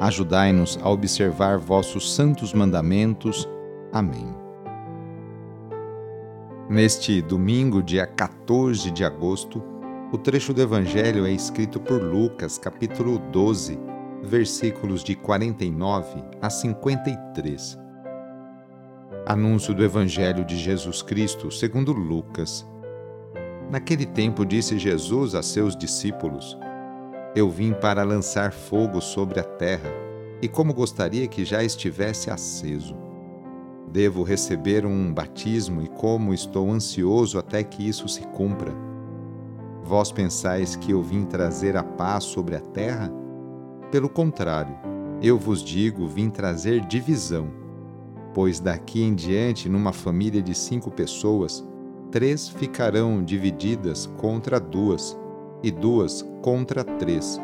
Ajudai-nos a observar vossos santos mandamentos. Amém. Neste domingo, dia 14 de agosto, o trecho do Evangelho é escrito por Lucas, capítulo 12, versículos de 49 a 53. Anúncio do Evangelho de Jesus Cristo segundo Lucas. Naquele tempo disse Jesus a seus discípulos: eu vim para lançar fogo sobre a terra, e como gostaria que já estivesse aceso. Devo receber um batismo, e como estou ansioso até que isso se cumpra. Vós pensais que eu vim trazer a paz sobre a terra? Pelo contrário, eu vos digo, vim trazer divisão. Pois daqui em diante, numa família de cinco pessoas, três ficarão divididas contra duas e duas contra três.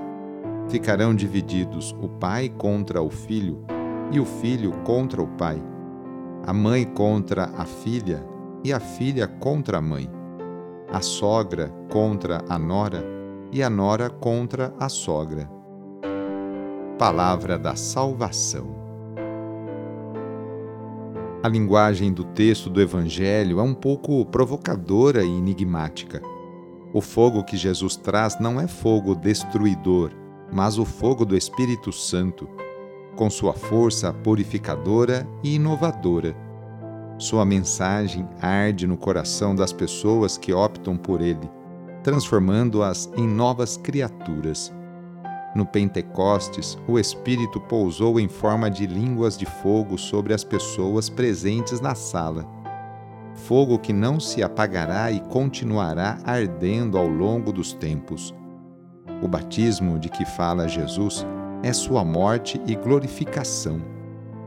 Ficarão divididos o pai contra o filho e o filho contra o pai, a mãe contra a filha e a filha contra a mãe, a sogra contra a nora e a nora contra a sogra. Palavra da Salvação. A linguagem do texto do Evangelho é um pouco provocadora e enigmática. O fogo que Jesus traz não é fogo destruidor, mas o fogo do Espírito Santo, com sua força purificadora e inovadora. Sua mensagem arde no coração das pessoas que optam por ele, transformando-as em novas criaturas. No Pentecostes, o Espírito pousou em forma de línguas de fogo sobre as pessoas presentes na sala fogo que não se apagará e continuará ardendo ao longo dos tempos. O batismo de que fala Jesus é sua morte e glorificação,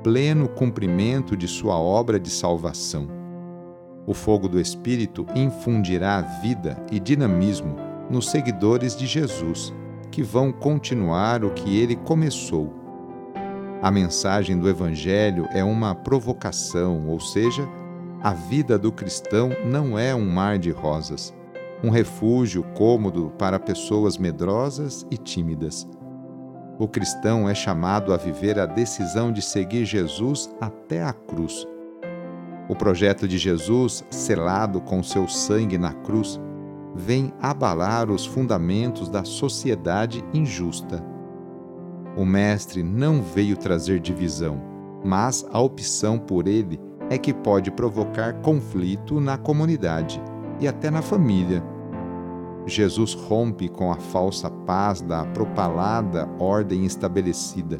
pleno cumprimento de sua obra de salvação. O fogo do Espírito infundirá vida e dinamismo nos seguidores de Jesus, que vão continuar o que ele começou. A mensagem do Evangelho é uma provocação, ou seja, a vida do cristão não é um mar de rosas, um refúgio cômodo para pessoas medrosas e tímidas. O cristão é chamado a viver a decisão de seguir Jesus até a cruz. O projeto de Jesus, selado com seu sangue na cruz, vem abalar os fundamentos da sociedade injusta. O Mestre não veio trazer divisão, mas a opção por ele é que pode provocar conflito na comunidade e até na família. Jesus rompe com a falsa paz da propalada ordem estabelecida.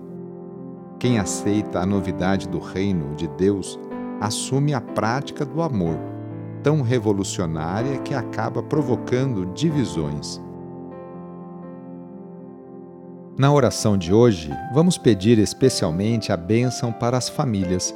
Quem aceita a novidade do reino de Deus assume a prática do amor, tão revolucionária que acaba provocando divisões. Na oração de hoje, vamos pedir especialmente a bênção para as famílias